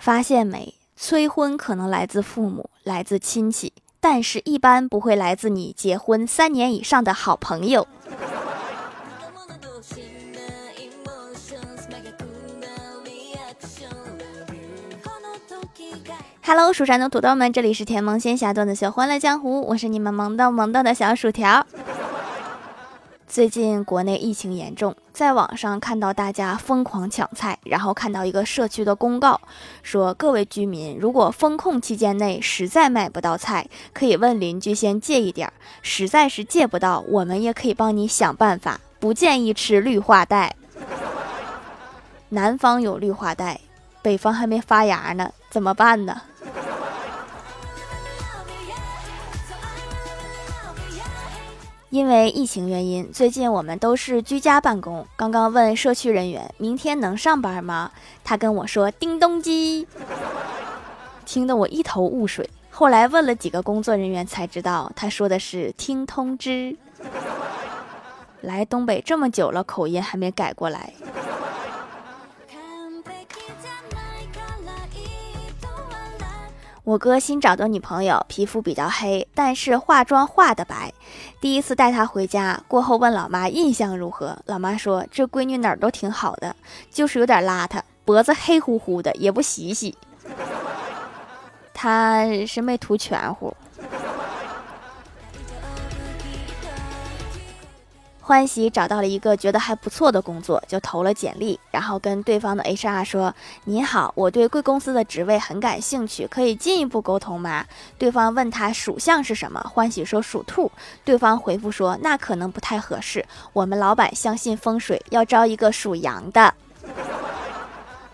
发现没？催婚可能来自父母，来自亲戚，但是一般不会来自你结婚三年以上的好朋友。Hello，蜀山的土豆们，这里是甜萌仙侠段子秀《欢乐江湖》，我是你们萌豆萌豆的小薯条。最近国内疫情严重，在网上看到大家疯狂抢菜，然后看到一个社区的公告，说各位居民，如果封控期间内实在买不到菜，可以问邻居先借一点儿，实在是借不到，我们也可以帮你想办法。不建议吃绿化带，南方有绿化带，北方还没发芽呢，怎么办呢？因为疫情原因，最近我们都是居家办公。刚刚问社区人员明天能上班吗？他跟我说叮咚机，听得我一头雾水。后来问了几个工作人员才知道，他说的是听通知。来东北这么久了，口音还没改过来。我哥新找的女朋友皮肤比较黑，但是化妆化的白。第一次带她回家过后，问老妈印象如何？老妈说这闺女哪儿都挺好的，就是有点邋遢，脖子黑乎乎的，也不洗洗。她是没涂全乎。欢喜找到了一个觉得还不错的工作，就投了简历，然后跟对方的 HR 说：“您好，我对贵公司的职位很感兴趣，可以进一步沟通吗？”对方问他属相是什么，欢喜说属兔。对方回复说：“那可能不太合适，我们老板相信风水，要招一个属羊的。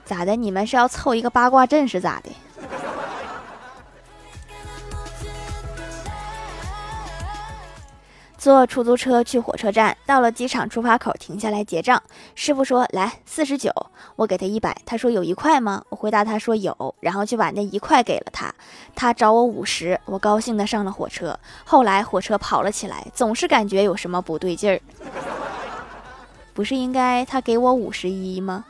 咋的？你们是要凑一个八卦阵是咋的？”坐出租车去火车站，到了机场出发口停下来结账。师傅说：“来四十九。”我给他一百，他说：“有一块吗？”我回答他说：“有。”然后就把那一块给了他。他找我五十，我高兴的上了火车。后来火车跑了起来，总是感觉有什么不对劲儿。不是应该他给我五十一吗？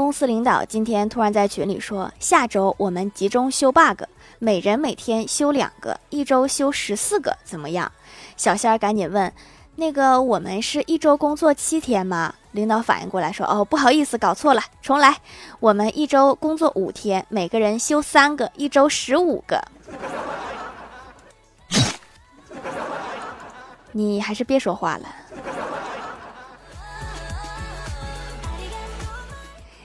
公司领导今天突然在群里说，下周我们集中修 bug，每人每天修两个，一周修十四个，怎么样？小仙儿赶紧问，那个我们是一周工作七天吗？领导反应过来说，哦，不好意思，搞错了，重来，我们一周工作五天，每个人修三个，一周十五个。你还是别说话了。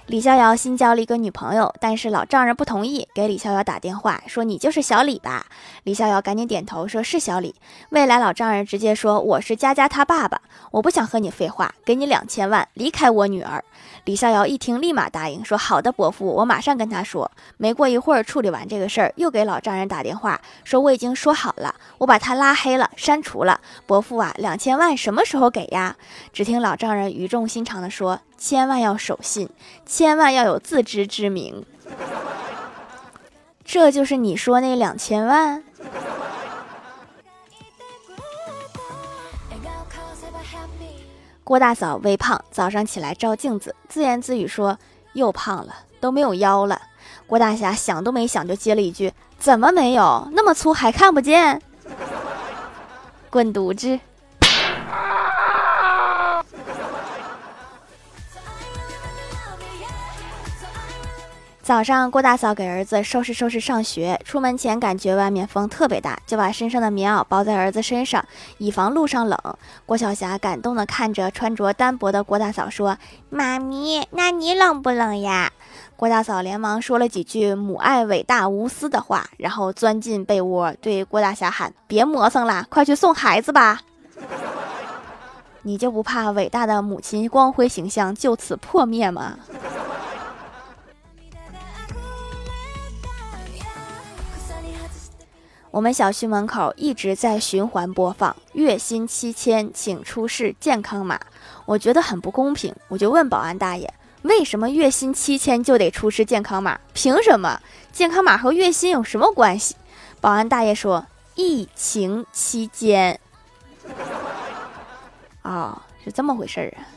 李逍遥新交了一个女朋友，但是老丈人不同意，给李逍遥打电话说：“你就是小李吧？”李逍遥赶紧点头说：“是小李。”未来老丈人直接说：“我是佳佳他爸爸，我不想和你废话，给你两千万，离开我女儿。”李逍遥一听，立马答应说：“好的，伯父，我马上跟他说。”没过一会儿，处理完这个事儿，又给老丈人打电话说：“我已经说好了，我把他拉黑了，删除了。伯父啊，两千万什么时候给呀？”只听老丈人语重心长地说。千万要守信，千万要有自知之明。这就是你说那两千万。郭大嫂微胖，早上起来照镜子，自言自语说：“又胖了，都没有腰了。”郭大侠想都没想就接了一句：“怎么没有？那么粗还看不见？” 滚犊子！早上，郭大嫂给儿子收拾收拾上学。出门前感觉外面风特别大，就把身上的棉袄包在儿子身上，以防路上冷。郭晓霞感动地看着穿着单薄的郭大嫂说：“妈咪，那你冷不冷呀？”郭大嫂连忙说了几句母爱伟大无私的话，然后钻进被窝，对郭大侠喊：“别磨蹭了，快去送孩子吧！你就不怕伟大的母亲光辉形象就此破灭吗？”我们小区门口一直在循环播放“月薪七千，请出示健康码”，我觉得很不公平，我就问保安大爷：“为什么月薪七千就得出示健康码？凭什么？健康码和月薪有什么关系？”保安大爷说：“疫情期间。”哦，是这么回事儿啊。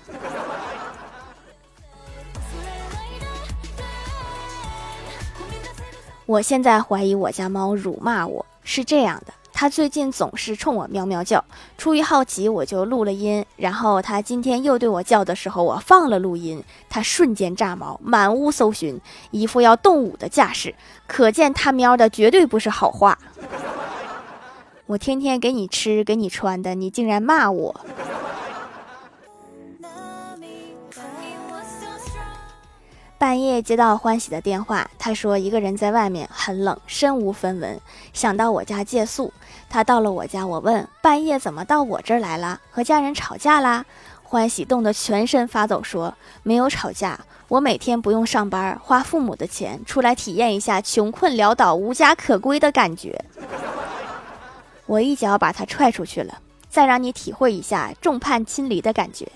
我现在怀疑我家猫辱骂我是这样的，他最近总是冲我喵喵叫，出于好奇我就录了音，然后他今天又对我叫的时候，我放了录音，他瞬间炸毛，满屋搜寻，一副要动武的架势，可见他喵的绝对不是好话。我天天给你吃给你穿的，你竟然骂我。半夜接到欢喜的电话，他说一个人在外面很冷，身无分文，想到我家借宿。他到了我家，我问半夜怎么到我这儿来了？和家人吵架啦？欢喜冻得全身发抖，说没有吵架，我每天不用上班，花父母的钱出来体验一下穷困潦倒、无家可归的感觉。我一脚把他踹出去了，再让你体会一下众叛亲离的感觉。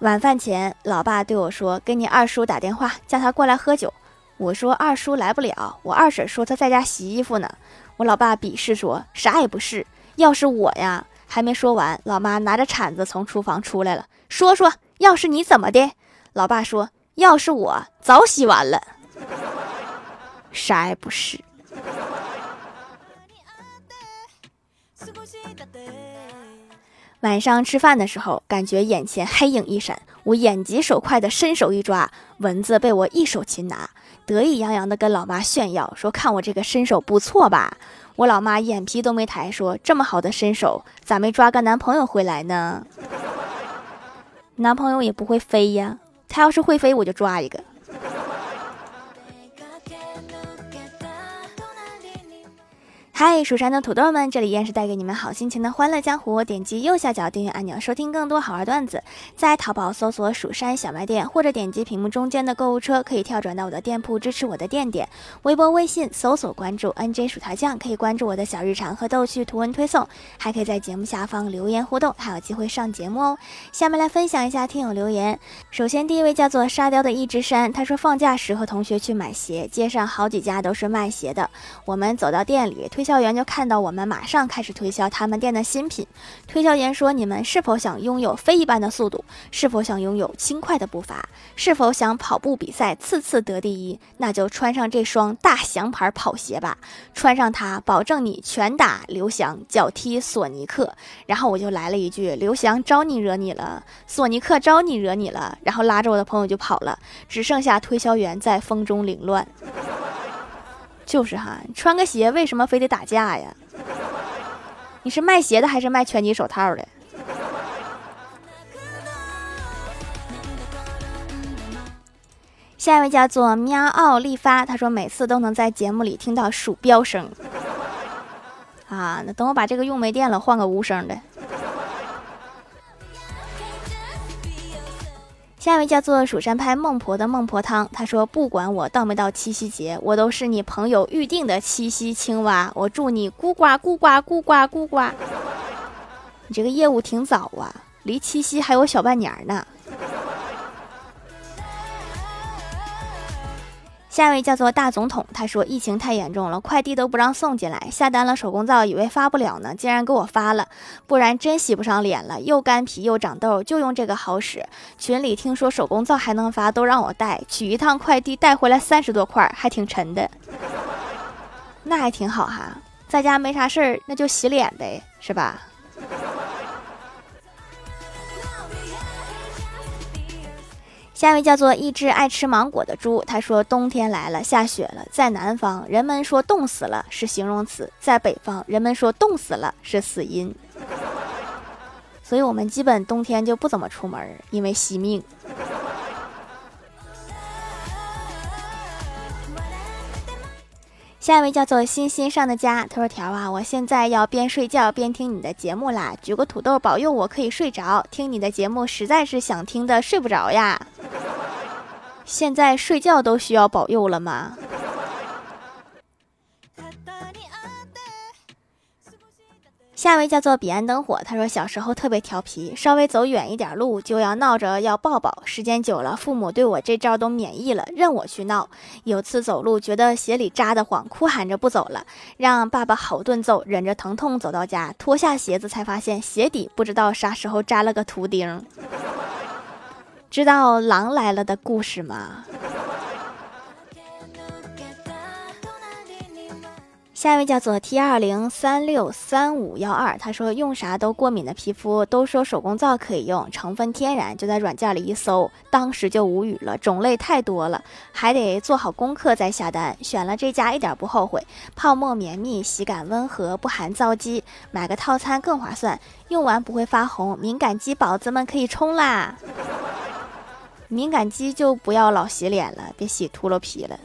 晚饭前，老爸对我说：“给你二叔打电话，叫他过来喝酒。”我说：“二叔来不了，我二婶说他在家洗衣服呢。”我老爸鄙视说：“啥也不是，要是我呀……”还没说完，老妈拿着铲子从厨房出来了，说：“说要是你怎么的？”老爸说：“要是我早洗完了。”啥也不是。晚上吃饭的时候，感觉眼前黑影一闪，我眼疾手快的伸手一抓，蚊子被我一手擒拿，得意洋洋的跟老妈炫耀说：“看我这个身手不错吧？”我老妈眼皮都没抬，说：“这么好的身手，咋没抓个男朋友回来呢？” 男朋友也不会飞呀，他要是会飞，我就抓一个。嗨，蜀山的土豆们，这里依然是带给你们好心情的欢乐江湖。点击右下角订阅按钮，收听更多好玩段子。在淘宝搜索“蜀山小卖店”，或者点击屏幕中间的购物车，可以跳转到我的店铺，支持我的店点。微博、微信搜索关注 “nj 薯条酱”，可以关注我的小日常和逗趣图文推送，还可以在节目下方留言互动，还有机会上节目哦。下面来分享一下听友留言。首先，第一位叫做沙雕的一只山，他说放假时和同学去买鞋，街上好几家都是卖鞋的。我们走到店里推。销员就看到我们，马上开始推销他们店的新品。推销员说：“你们是否想拥有飞一般的速度？是否想拥有轻快的步伐？是否想跑步比赛次次得第一？那就穿上这双大祥牌跑鞋吧！穿上它，保证你拳打刘翔，脚踢索尼克。”然后我就来了一句：“刘翔招你惹你了，索尼克招你惹你了。”然后拉着我的朋友就跑了，只剩下推销员在风中凌乱。就是哈，穿个鞋为什么非得打架呀？你是卖鞋的还是卖拳击手套的？下一位叫做喵奥利发，他说每次都能在节目里听到鼠标声。啊，那等我把这个用没电了，换个无声的。下一位叫做蜀山派孟婆的孟婆汤，他说：“不管我到没到七夕节，我都是你朋友预定的七夕青蛙。我祝你咕呱咕呱咕呱咕呱。”你这个业务挺早啊，离七夕还有小半年呢。下一位叫做大总统，他说疫情太严重了，快递都不让送进来，下单了手工皂，以为发不了呢，竟然给我发了，不然真洗不上脸了，又干皮又长痘，就用这个好使。群里听说手工皂还能发，都让我带，取一趟快递带回来三十多块，还挺沉的，那还挺好哈，在家没啥事儿，那就洗脸呗，是吧？下一位叫做一只爱吃芒果的猪，他说：“冬天来了，下雪了，在南方人们说冻死了是形容词，在北方人们说冻死了是死因，所以我们基本冬天就不怎么出门，因为惜命。”下一位叫做欣欣上的家，他说：“条啊，我现在要边睡觉边听你的节目啦，举个土豆保佑我可以睡着。听你的节目实在是想听的睡不着呀。现在睡觉都需要保佑了吗？”下一位叫做彼岸灯火，他说小时候特别调皮，稍微走远一点路就要闹着要抱抱，时间久了，父母对我这招都免疫了，任我去闹。有次走路觉得鞋里扎得慌，哭喊着不走了，让爸爸好顿揍，忍着疼痛走到家，脱下鞋子才发现鞋底不知道啥时候扎了个图钉。知道狼来了的故事吗？下一位叫做 T 二零三六三五幺二，他说用啥都过敏的皮肤都说手工皂可以用，成分天然，就在软件里一搜，当时就无语了，种类太多了，还得做好功课再下单。选了这家一点不后悔，泡沫绵密，洗感温和，不含皂基，买个套餐更划算，用完不会发红，敏感肌宝子们可以冲啦！敏感肌就不要老洗脸了，别洗秃噜皮了。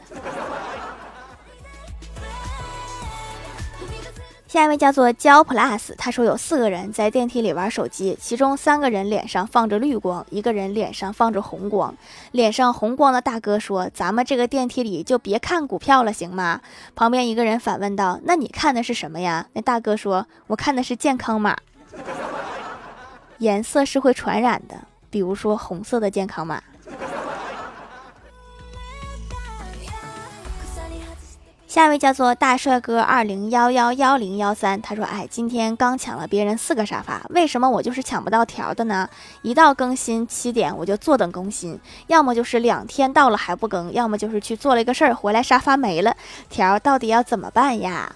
下一位叫做焦 plus，他说有四个人在电梯里玩手机，其中三个人脸上放着绿光，一个人脸上放着红光。脸上红光的大哥说：“咱们这个电梯里就别看股票了，行吗？”旁边一个人反问道：“那你看的是什么呀？”那大哥说：“我看的是健康码，颜色是会传染的，比如说红色的健康码。”下一位叫做大帅哥二零幺幺幺零幺三，他说：“哎，今天刚抢了别人四个沙发，为什么我就是抢不到条的呢？一到更新七点我就坐等更新，要么就是两天到了还不更，要么就是去做了一个事儿回来沙发没了，条到底要怎么办呀？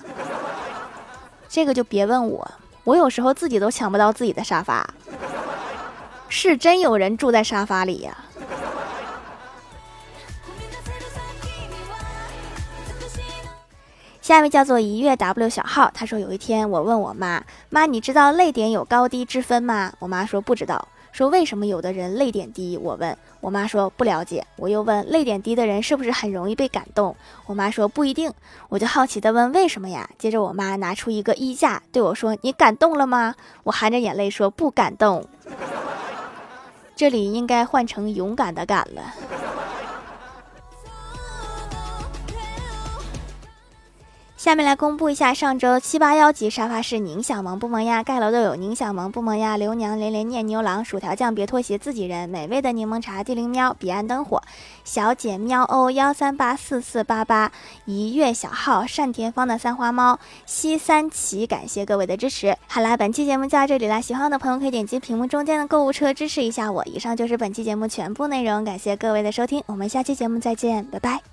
这个就别问我，我有时候自己都抢不到自己的沙发，是真有人住在沙发里呀。”下一位叫做一月 W 小号，他说有一天我问我妈妈，你知道泪点有高低之分吗？我妈说不知道。说为什么有的人泪点低？我问我妈说不了解。我又问泪点低的人是不是很容易被感动？我妈说不一定。我就好奇的问为什么呀？接着我妈拿出一个衣架对我说：“你感动了吗？”我含着眼泪说不感动。这里应该换成勇敢的敢了。下面来公布一下上周七八幺级沙发是宁小萌不萌呀？盖楼的有宁小萌不萌呀？刘娘连连念牛郎薯条酱别拖鞋自己人美味的柠檬茶地灵喵彼岸灯火小姐喵哦幺三八四四八八一月小号单田芳的三花猫西三旗感谢各位的支持。好啦，本期节目就到这里啦，喜欢我的朋友可以点击屏幕中间的购物车支持一下我。以上就是本期节目全部内容，感谢各位的收听，我们下期节目再见，拜拜。